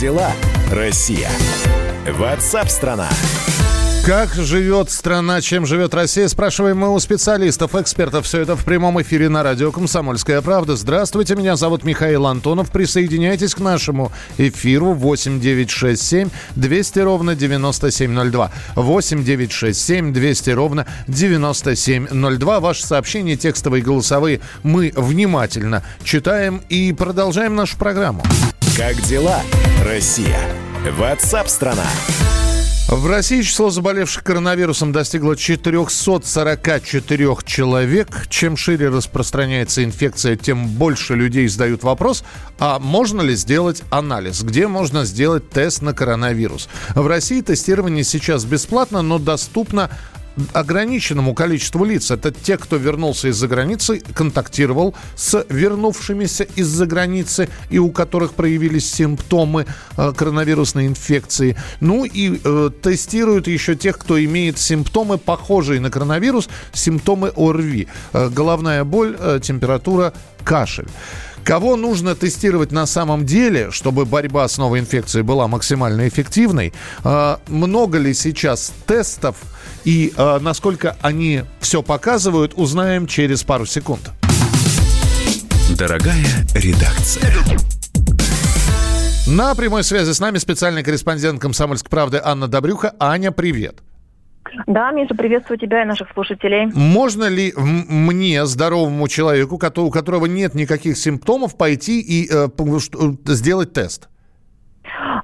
Дела, Россия? Ватсап-страна! Как живет страна, чем живет Россия, спрашиваем мы у специалистов, экспертов. Все это в прямом эфире на радио «Комсомольская правда». Здравствуйте, меня зовут Михаил Антонов. Присоединяйтесь к нашему эфиру 8967 200 ровно 9702. 8967 200 ровно 9702. Ваши сообщения, текстовые и голосовые, мы внимательно читаем и продолжаем нашу программу. Как дела, Россия? Ватсап-страна! В России число заболевших коронавирусом достигло 444 человек. Чем шире распространяется инфекция, тем больше людей задают вопрос, а можно ли сделать анализ? Где можно сделать тест на коронавирус? В России тестирование сейчас бесплатно, но доступно ограниченному количеству лиц. Это те, кто вернулся из-за границы, контактировал с вернувшимися из-за границы и у которых проявились симптомы э, коронавирусной инфекции. Ну и э, тестируют еще тех, кто имеет симптомы, похожие на коронавирус, симптомы ОРВИ. Э, головная боль, э, температура, кашель. Кого нужно тестировать на самом деле, чтобы борьба с новой инфекцией была максимально эффективной? Много ли сейчас тестов и э, насколько они все показывают, узнаем через пару секунд. Дорогая редакция. На прямой связи с нами специальный корреспондент «Комсомольской правды» Анна Добрюха. Аня, привет. Да, Миша, приветствую тебя и наших слушателей. Можно ли мне, здоровому человеку, у которого нет никаких симптомов, пойти и э, сделать тест?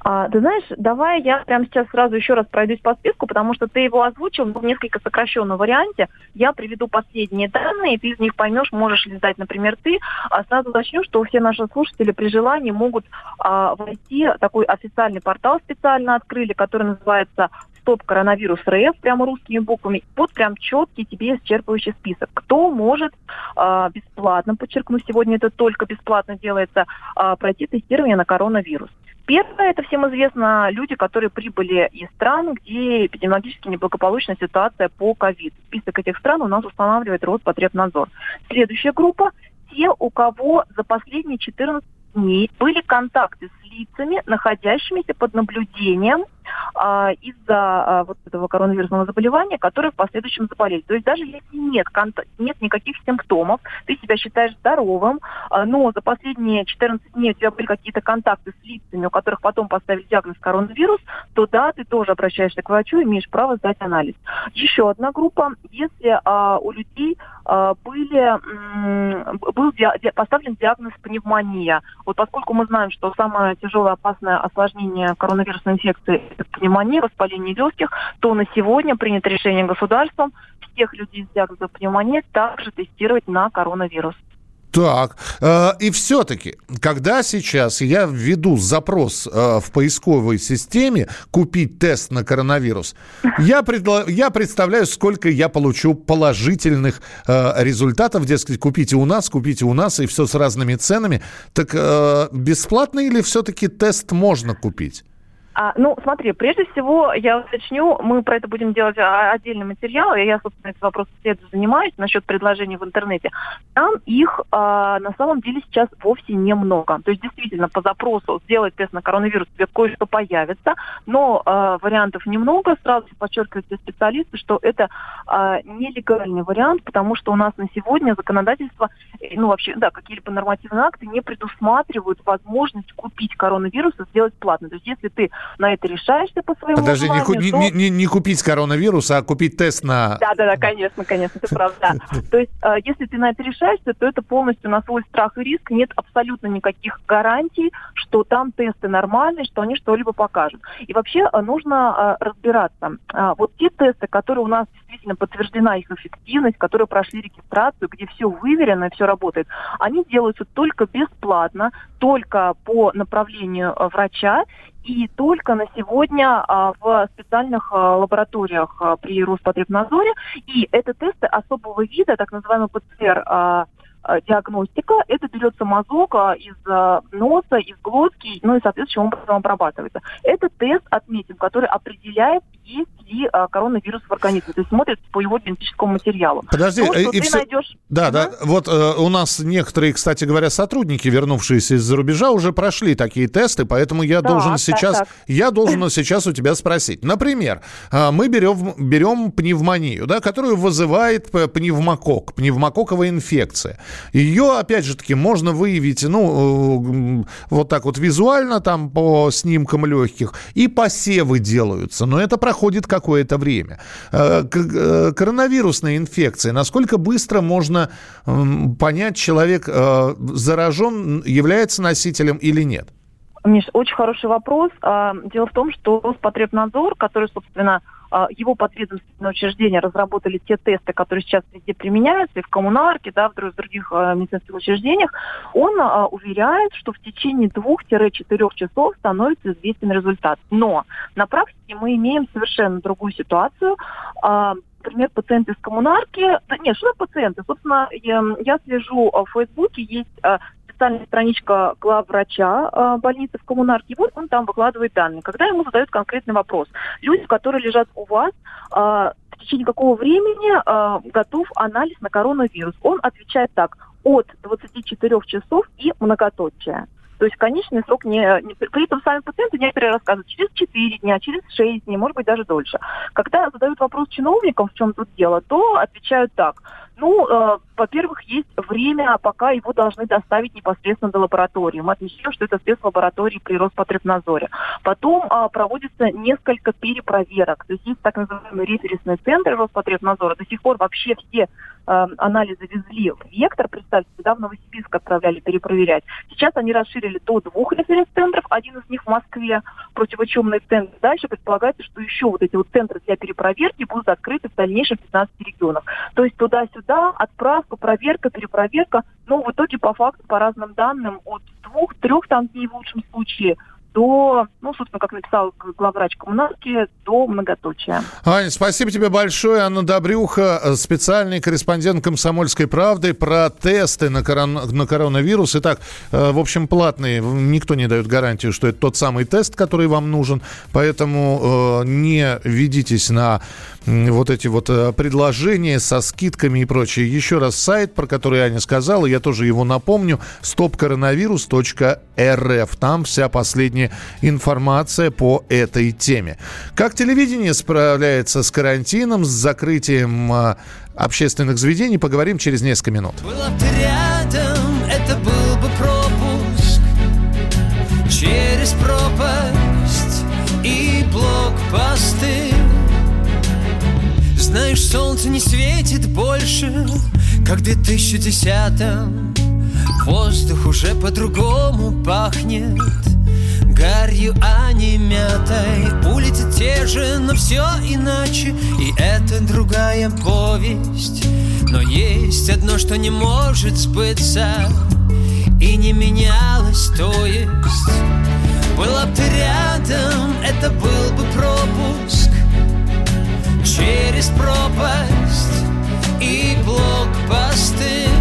А, ты знаешь, давай я прямо сейчас сразу еще раз пройдусь по списку, потому что ты его озвучил в несколько сокращенном варианте. Я приведу последние данные, и ты из них поймешь, можешь ли сдать, например, ты. А сразу начну, что все наши слушатели при желании могут а, войти такой официальный портал специально открыли, который называется стоп коронавирус РФ прямо русскими буквами. Вот прям четкий тебе исчерпывающий список. Кто может э, бесплатно, подчеркну, сегодня это только бесплатно делается, э, пройти тестирование на коронавирус. Первое, это всем известно, люди, которые прибыли из стран, где эпидемиологически неблагополучная ситуация по ковид. Список этих стран у нас устанавливает Роспотребнадзор. Следующая группа – те, у кого за последние 14 дней были контакты с лицами, находящимися под наблюдением а, из-за а, вот этого коронавирусного заболевания, которые в последующем заболели. То есть даже если нет, нет никаких симптомов, ты себя считаешь здоровым, а, но за последние 14 дней у тебя были какие-то контакты с лицами, у которых потом поставили диагноз коронавирус, то да, ты тоже обращаешься к врачу, имеешь право сдать анализ. Еще одна группа, если а, у людей а, были, был поставлен диагноз пневмония. Вот поскольку мы знаем, что самое тяжелое опасное осложнение коронавирусной инфекции пневмонии, воспаление легких, то на сегодня принято решение государством всех людей с диагнозом пневмонии также тестировать на коронавирус. Так, э, и все-таки, когда сейчас я введу запрос э, в поисковой системе купить тест на коронавирус, я, предла- я представляю, сколько я получу положительных э, результатов, дескать, купите у нас, купите у нас, и все с разными ценами. Так бесплатно или все-таки тест можно купить? А, ну, смотри, прежде всего, я уточню, мы про это будем делать а, отдельный материал, и я, собственно, этот вопрос след занимаюсь насчет предложений в интернете. Там их а, на самом деле сейчас вовсе немного. То есть, действительно, по запросу сделать тест на коронавирус тебе кое-что появится, но а, вариантов немного. Сразу подчеркивают все специалисты, что это а, нелегальный вариант, потому что у нас на сегодня законодательство, э, ну, вообще, да, какие-либо нормативные акты не предусматривают возможность купить коронавирус и сделать платно. То есть, если ты на это решаешься по своему Подожди, желанию, не, то... не, не, не купить коронавирус, а купить тест на... Да, да, да, конечно, конечно, это правда. То есть, э, если ты на это решаешься, то это полностью на свой страх и риск. Нет абсолютно никаких гарантий, что там тесты нормальные, что они что-либо покажут. И вообще э, нужно э, разбираться. Вот те тесты, которые у нас действительно подтверждена их эффективность, которые прошли регистрацию, где все выверено, все работает, они делаются только бесплатно, только по направлению врача и только на сегодня а, в специальных а, лабораториях а, при Роспотребнадзоре. И это тесты особого вида, так называемый ПЦР диагностика. Это берется мазок э, из э, носа, из глотки, ну и, соответственно, образом обрабатывается. Это тест, отметим, который определяет, есть ли а, коронавирус в организме. То есть смотрит по его генетическому материалу. Подожди, То, что и ты все... найдешь... Да, да. Вот э, у нас некоторые, кстати говоря, сотрудники, вернувшиеся из-за рубежа, уже прошли такие тесты, поэтому я Так, должен так, сейчас, так. я должен сейчас у тебя спросить. Например, э, мы берем, берем пневмонию, да, которую вызывает пневмокок, пневмококковая инфекция. Ее, опять же таки, можно выявить, ну, э, вот так вот визуально, там, по снимкам легких, и посевы делаются, но это проходит какое-то время. Э, э, Коронавирусная инфекция, насколько быстро можно понять, человек заражен, является носителем или нет? Миш, очень хороший вопрос. А, Дело в том, что Роспотребнадзор, который, собственно, его подведомственные учреждения разработали те тесты, которые сейчас везде применяются, и в коммунарке, да, в друг- в других а, медицинских учреждениях, он а, уверяет, что в течение двух-четырех часов становится известен результат. Но на практике мы имеем совершенно другую ситуацию. А, Например, пациенты из коммунарки... Да нет, что пациенты? Собственно, я, я слежу а, в Фейсбуке, есть специальная страничка главврача э, больницы в коммунарке, вот он там выкладывает данные. Когда ему задают конкретный вопрос, люди, которые лежат у вас, э, в течение какого времени э, готов анализ на коронавирус? Он отвечает так, от 24 часов и многоточие. То есть конечный срок не, не- При этом сами пациенты некоторые рассказывают через 4 дня, через 6 дней, может быть, даже дольше. Когда задают вопрос чиновникам, в чем тут дело, то отвечают так. Ну, э, во-первых, есть время, пока его должны доставить непосредственно до лаборатории. Мы отмечаем, что это спецлаборатории при Роспотребнадзоре. Потом а, проводится несколько перепроверок. То есть есть так называемые референсные центры Роспотребнадзора. До сих пор вообще все э, анализы везли в Вектор, представьте, сюда в Новосибирск отправляли перепроверять. Сейчас они расширили до двух референс-центров, один из них в Москве, противочумный центр. Дальше предполагается, что еще вот эти вот центры для перепроверки будут открыты в дальнейшем в 15 регионах. То есть туда-сюда, отправка, проверка, перепроверка, но в итоге по факту, по разным данным, от двух-трех там дней в лучшем случае до, ну, собственно, как написал главврач коммунарки, до многоточия. Аня, спасибо тебе большое. Анна Добрюха, э, специальный корреспондент «Комсомольской правды» про тесты на, корон- на коронавирус. Итак, э, в общем, платные. Никто не дает гарантию, что это тот самый тест, который вам нужен. Поэтому э, не ведитесь на вот эти вот предложения со скидками и прочее. Еще раз сайт, про который Аня сказала, я тоже его напомню, stopcoronavirus.rf. Там вся последняя информация по этой теме. Как телевидение справляется с карантином, с закрытием э, общественных заведений, поговорим через несколько минут. Была бы рядом, это был бы пропуск Через пропасть и блокпосты Знаешь, солнце не светит больше, как в 2010-м Воздух уже по-другому пахнет. Гарью, а не мятой. Улицы те же, но все иначе. И это другая повесть. Но есть одно, что не может сбыться. И не менялось, то есть. Была бы ты рядом, это был бы пропуск. Через пропасть и блокпосты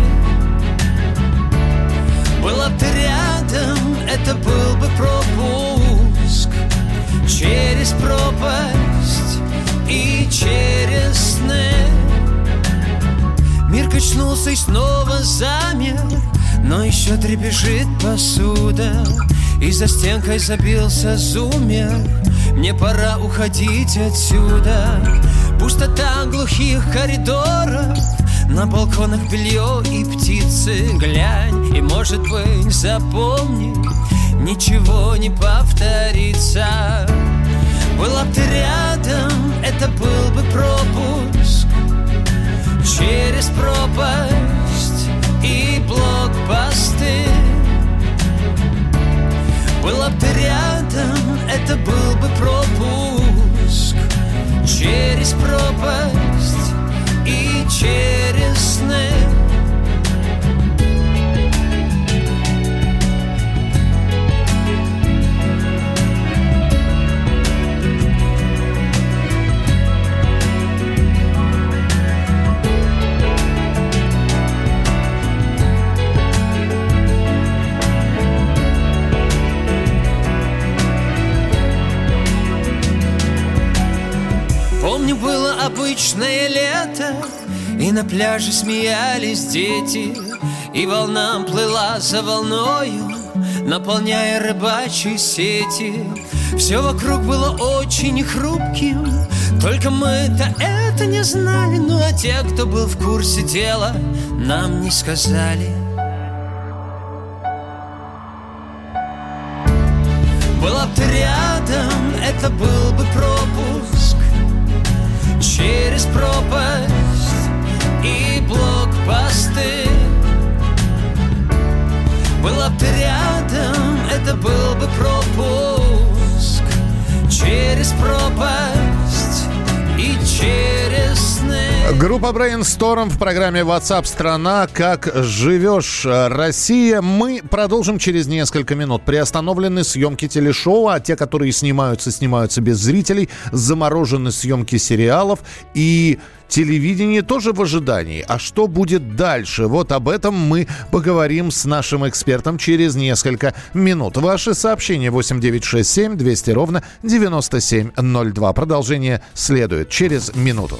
была бы ты рядом, это был бы пропуск. Через пропасть и через сны Мир качнулся и снова замер Но еще трепещет посуда. И за стенкой забился зумер. Мне пора уходить отсюда Пустота глухих коридоров. На балконах белье и птицы Глянь и, может быть, запомни Ничего не повторится. Была бы ты рядом, это был бы пропуск. Через пропасть и блокпосты. Была бы ты рядом, это был бы пропуск Через пропасть и через сны обычное лето И на пляже смеялись дети И волна плыла за волною Наполняя рыбачьи сети. Все вокруг было очень хрупким Только мы-то это не знали Ну а те, кто был в курсе дела Нам не сказали. Была бы ты рядом, это был бы пропуск Через пропасть и блокпосты. Была бы ты рядом, это был бы пропуск. Через пропасть и через Группа Brainstorm в программе WhatsApp страна. Как живешь, Россия? Мы продолжим через несколько минут. Приостановлены съемки телешоу, а те, которые снимаются, снимаются без зрителей. Заморожены съемки сериалов и Телевидение тоже в ожидании. А что будет дальше? Вот об этом мы поговорим с нашим экспертом через несколько минут. Ваши сообщения 8967 200 ровно 9702. Продолжение следует через минуту.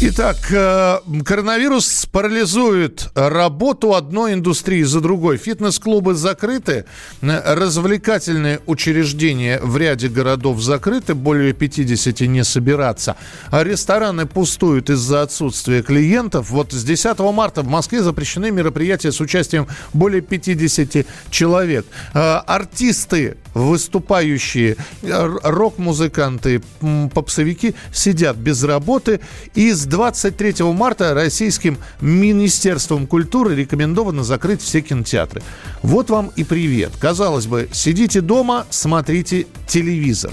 Итак, э, коронавирус парализует работу одной индустрии за другой. Фитнес-клубы закрыты, э, развлекательные учреждения в ряде городов закрыты, более 50 не собираться. А рестораны пустуют из-за отсутствия клиентов. Вот с 10 марта в Москве запрещены мероприятия с участием более 50 человек. Э, Артисты, выступающие, рок-музыканты, попсовики сидят без работы. И с 23 марта Российским Министерством культуры рекомендовано закрыть все кинотеатры. Вот вам и привет. Казалось бы, сидите дома, смотрите телевизор.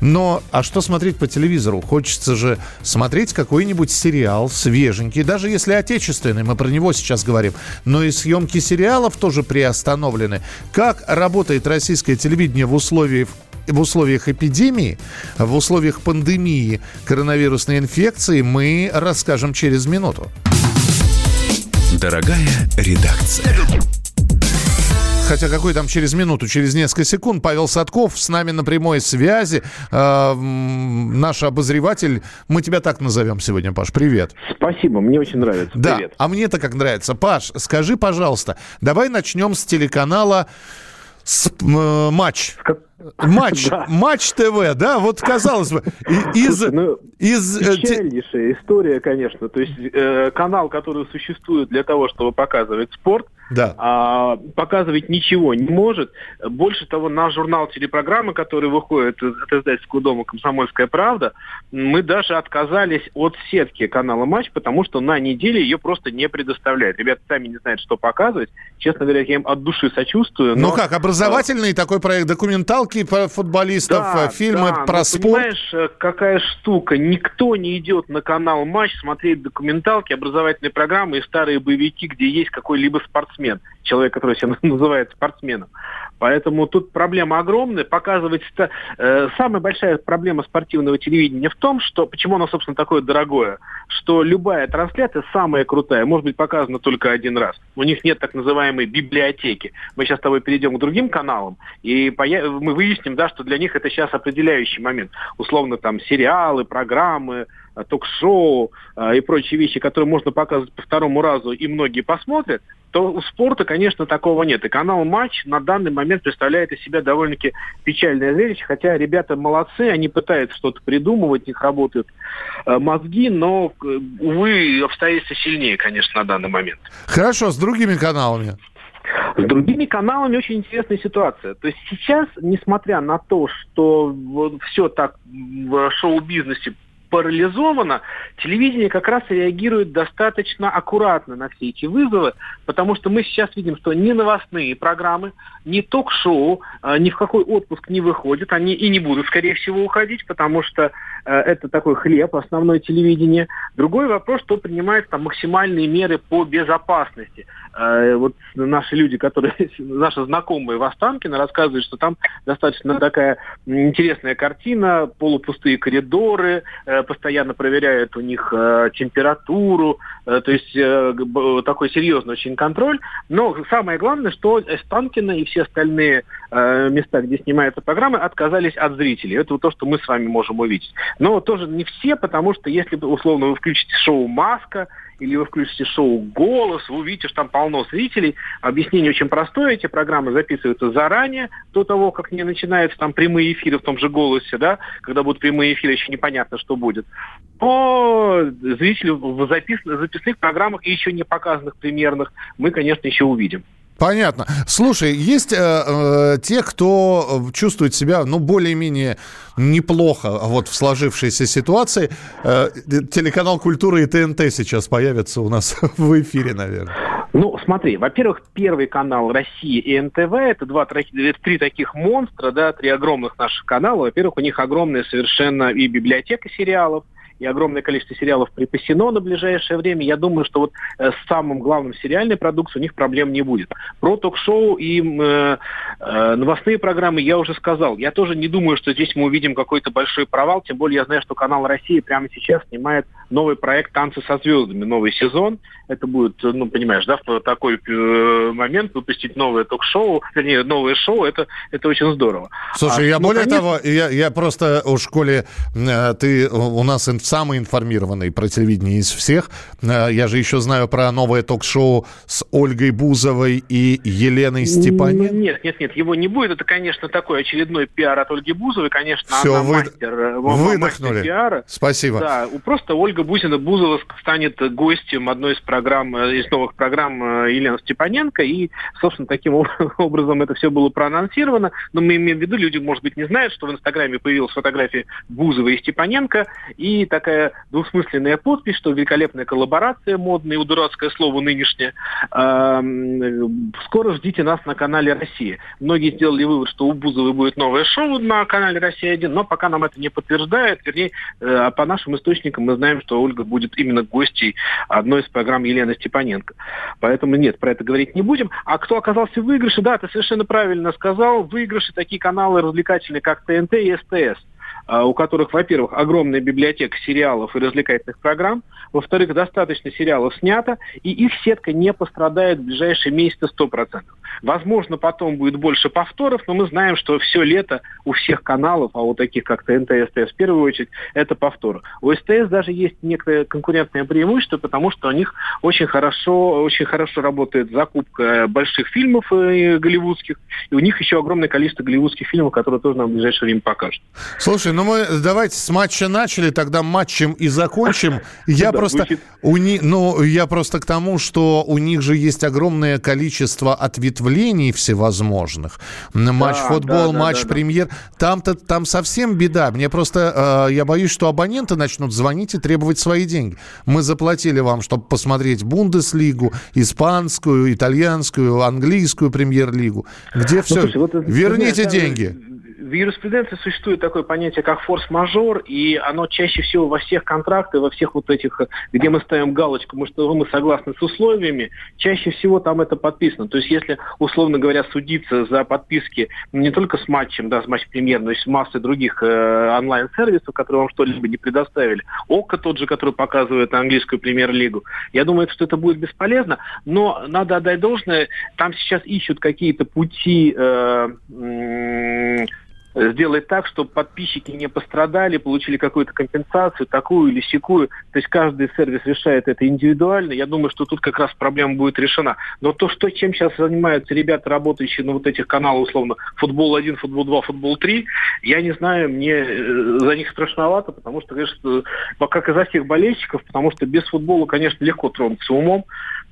Но, а что смотреть по телевизору? Хочется же смотреть какой-нибудь сериал свеженький, даже если отечественный, мы про него сейчас говорим. Но и съемки сериалов тоже приостановлены. Как работает российское телевидение в условиях в условиях эпидемии, в условиях пандемии коронавирусной инфекции мы расскажем через минуту. Дорогая редакция. Хотя какой там через минуту, через несколько секунд. Павел Садков с нами на прямой связи. Э, наш обозреватель. Мы тебя так назовем сегодня, Паш. Привет. Спасибо, мне очень нравится. Да, Привет. а мне-то как нравится. Паш, скажи, пожалуйста, давай начнем с телеканала с, э, матч. Матч, Да. матч ТВ, да, вот казалось бы, из, Слушай, ну, из э, Печальнейшая история, конечно. То есть э, канал, который существует для того, чтобы показывать спорт, да. а, показывать ничего не может. Больше того, наш журнал телепрограммы, который выходит от издательского дома «Комсомольская правда», мы даже отказались от сетки канала «Матч», потому что на неделе ее просто не предоставляют. Ребята сами не знают, что показывать. Честно говоря, я им от души сочувствую. Ну но- как, образовательный такой проект, документалки про футболистов, э, фильмы да, про спорт. Понимаешь, э, какая штука? Никто не идет на канал Матч смотреть документалки, образовательные программы и старые боевики, где есть какой-либо спортсмен, человек, который себя называет спортсменом. Поэтому тут проблема огромная. Показывать ста- э, самая большая проблема спортивного телевидения в том, что почему оно, собственно, такое дорогое, что любая трансляция самая крутая может быть показана только один раз. У них нет так называемой библиотеки. Мы сейчас с тобой перейдем к другим каналам, и мы выясним, да, что для них это сейчас определяющий момент. Условно там сериалы, программы, э, ток-шоу э, и прочие вещи, которые можно показывать по второму разу, и многие посмотрят, то у спорта, конечно, такого нет. И канал «Матч» на данный момент представляет из себя довольно-таки печальное зрелище, хотя ребята молодцы, они пытаются что-то придумывать, у них работают э, мозги, но, э, увы, обстоятельства сильнее, конечно, на данный момент. Хорошо, с другими каналами. С другими каналами очень интересная ситуация. То есть сейчас, несмотря на то, что все так в шоу-бизнесе парализовано, телевидение как раз реагирует достаточно аккуратно на все эти вызовы, потому что мы сейчас видим, что ни новостные программы, ни ток-шоу, э, ни в какой отпуск не выходят, они и не будут, скорее всего, уходить, потому что это такой хлеб, основное телевидение. Другой вопрос, что принимает там максимальные меры по безопасности. Э, вот наши люди, которые, наши знакомые в Останкино рассказывают, что там достаточно такая интересная картина, полупустые коридоры, э, постоянно проверяют у них э, температуру, то есть такой серьезный очень контроль. Но самое главное, что Останкино и все остальные места, где снимаются программы, отказались от зрителей. Это вот то, что мы с вами можем увидеть. Но тоже не все, потому что если, условно, вы включите шоу «Маска», или вы включите шоу «Голос», вы увидите, что там полно зрителей. Объяснение очень простое. Эти программы записываются заранее, до того, как не начинаются там прямые эфиры в том же «Голосе», да, когда будут прямые эфиры, еще непонятно, что будет. Но зрители в запис... записных программах еще не показанных примерных мы, конечно, еще увидим. Понятно. Слушай, есть э, э, те, кто чувствует себя, ну, более-менее неплохо вот в сложившейся ситуации. Э, телеканал «Культура» и ТНТ сейчас появятся у нас в эфире, наверное. Ну, смотри, во-первых, первый канал России и НТВ, это два, три таких монстра, да, три огромных наших канала. Во-первых, у них огромная совершенно и библиотека сериалов, и огромное количество сериалов припасено на ближайшее время. Я думаю, что вот э, с самым главным сериальной продукцией у них проблем не будет. Про ток-шоу и э, э, новостные программы я уже сказал. Я тоже не думаю, что здесь мы увидим какой-то большой провал, тем более я знаю, что канал России прямо сейчас снимает новый проект «Танцы со звездами», новый сезон. Это будет, ну, понимаешь, да, в такой э, момент выпустить новое ток-шоу, вернее, новое шоу, это, это очень здорово. Слушай, а, я ну, более конечно... того, я, я просто у школе, э, ты у нас самый информированный про телевидение из всех. Э, я же еще знаю про новое ток-шоу с Ольгой Бузовой и Еленой Степаненко. Нет, нет, нет, его не будет. Это, конечно, такой очередной пиар от Ольги Бузовой. Конечно, Все, она вы... мастер, выдохнули. мастер пиара. Спасибо. Да, просто Ольга Бузина Бузова станет гостем одной из программ, э, из новых программ Елены Степаненко. И, собственно, таким образом это все было проанонсировано. Но мы имеем в виду, люди, может быть, не знают, что в Инстаграме появилась фотография Бузова и Степаненко. И такая двусмысленная подпись, что великолепная коллаборация, модная и дурацкое слово нынешнее. Скоро ждите нас на канале «Россия». Многие сделали вывод, что у Бузовой будет новое шоу на канале «Россия-1», но пока нам это не подтверждает. Вернее, э, по нашим источникам мы знаем, что Ольга будет именно гостей одной из программ Елены Степаненко. Поэтому нет, про это говорить не будем. А кто оказался в выигрыше, да, ты совершенно правильно сказал. Выигрыши такие каналы развлекательные, как ТНТ и СТС. А, у которых, во-первых, огромная библиотека сериалов и развлекательных программ, во-вторых, достаточно сериалов снято, и их сетка не пострадает в ближайшие месяцы 100%. Возможно, потом будет больше повторов, но мы знаем, что все лето у всех каналов, а у таких как ТНТ и СТС в первую очередь, это повторы. У СТС даже есть некое конкурентное преимущество, потому что у них очень хорошо, очень хорошо работает закупка больших фильмов э, голливудских, и у них еще огромное количество голливудских фильмов, которые тоже нам в ближайшее время покажут. Слушай, ну мы давайте с матча начали, тогда матчем и закончим. Я просто у них, ну я просто к тому, что у них же есть огромное количество ответвлений всевозможных. Матч футбол, матч премьер. Там-то там совсем беда. Мне просто э, я боюсь, что абоненты начнут звонить и требовать свои деньги. Мы заплатили вам, чтобы посмотреть Бундеслигу, испанскую, итальянскую, английскую премьер-лигу. Где все? Ну, слушай, вот, Верните деньги в юриспруденции существует такое понятие, как форс-мажор, и оно чаще всего во всех контрактах, во всех вот этих, где мы ставим галочку, мы, что мы согласны с условиями, чаще всего там это подписано. То есть если, условно говоря, судиться за подписки не только с матчем, да, с матч-премьер, но и с массой других э, онлайн-сервисов, которые вам что-либо не предоставили, ОКО тот же, который показывает английскую премьер-лигу, я думаю, что это будет бесполезно, но надо отдать должное, там сейчас ищут какие-то пути э, сделать так, чтобы подписчики не пострадали, получили какую-то компенсацию, такую или секую. То есть каждый сервис решает это индивидуально. Я думаю, что тут как раз проблема будет решена. Но то, что, чем сейчас занимаются ребята, работающие на вот этих каналах, условно, футбол 1, футбол 2, футбол 3, я не знаю, мне э, за них страшновато, потому что, конечно, как и за всех болельщиков, потому что без футбола, конечно, легко тронуться умом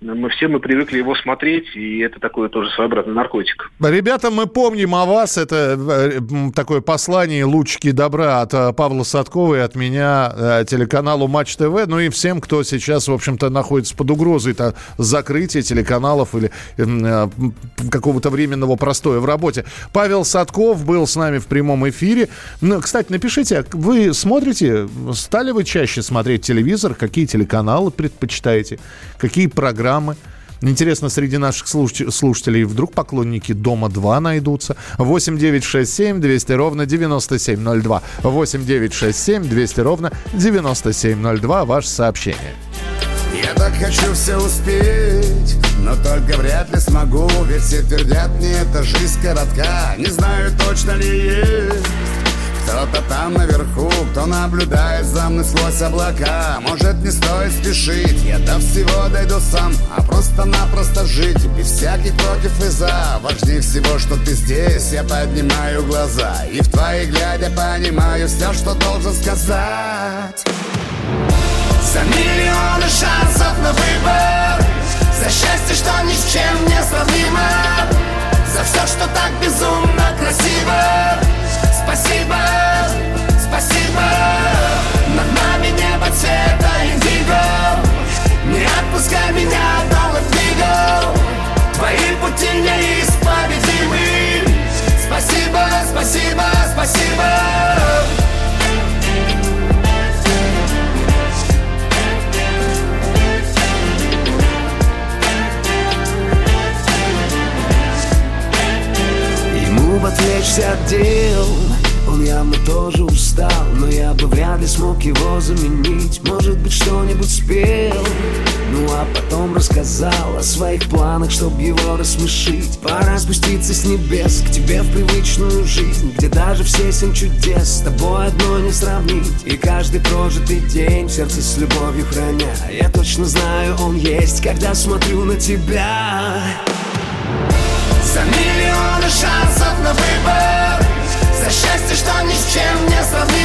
мы все мы привыкли его смотреть, и это такой тоже своеобразный наркотик. Ребята, мы помним о вас. Это такое послание, лучики добра от э, Павла Садкова и от меня э, телеканалу Матч ТВ, ну и всем, кто сейчас, в общем-то, находится под угрозой это закрытия телеканалов или э, какого-то временного простоя в работе. Павел Садков был с нами в прямом эфире. Ну, кстати, напишите, а вы смотрите, стали вы чаще смотреть телевизор, какие телеканалы предпочитаете, какие программы? Интересно, среди наших слушателей вдруг поклонники «Дома-2» найдутся. 8 9 6 7 200 ровно 9702. 8 9 6 7 200 ровно 9702. Ваше сообщение. Я так хочу все успеть, но только вряд ли смогу Ведь все твердят мне, эта жизнь коротка Не знаю, точно ли есть кто-то там наверху, кто наблюдает за мной сквозь облака. Может не стоит спешить, я до всего дойду сам. А просто-напросто жить, без всяких против и за. Важнее всего, что ты здесь, я поднимаю глаза. И в твои глядя понимаю все, что должен сказать. За миллионы шансов на выбор. За счастье, что ни с чем не сравнимо. За все, что так безумно красиво Спасибо, спасибо. Над нами небо цвета индиго. Не отпускай меня до Латвиго Твои пути неисповедимы. Спасибо, спасибо, спасибо рассказал о своих планах Чтоб его рассмешить. Пора спуститься с небес К тебе в привычную жизнь Где даже все семь чудес С тобой одно не сравнить. И каждый прожитый день сердце с любовью храня. Я точно знаю, он есть Когда смотрю на тебя. За миллионы шансов на выбор за счастье, что ни с чем не сравнимо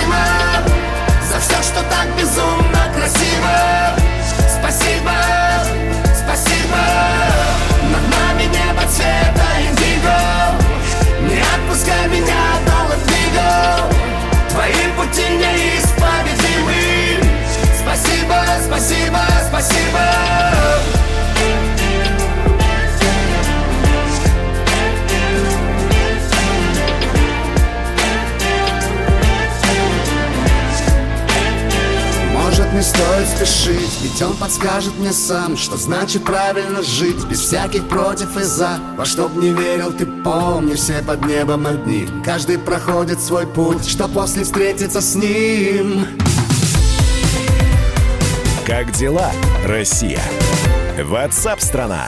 Ведь он подскажет мне сам Что значит правильно жить Без всяких против и за Во что б не верил, ты помни Все под небом одни Каждый проходит свой путь Что после встретиться с ним Как дела, Россия? Ватсап-страна!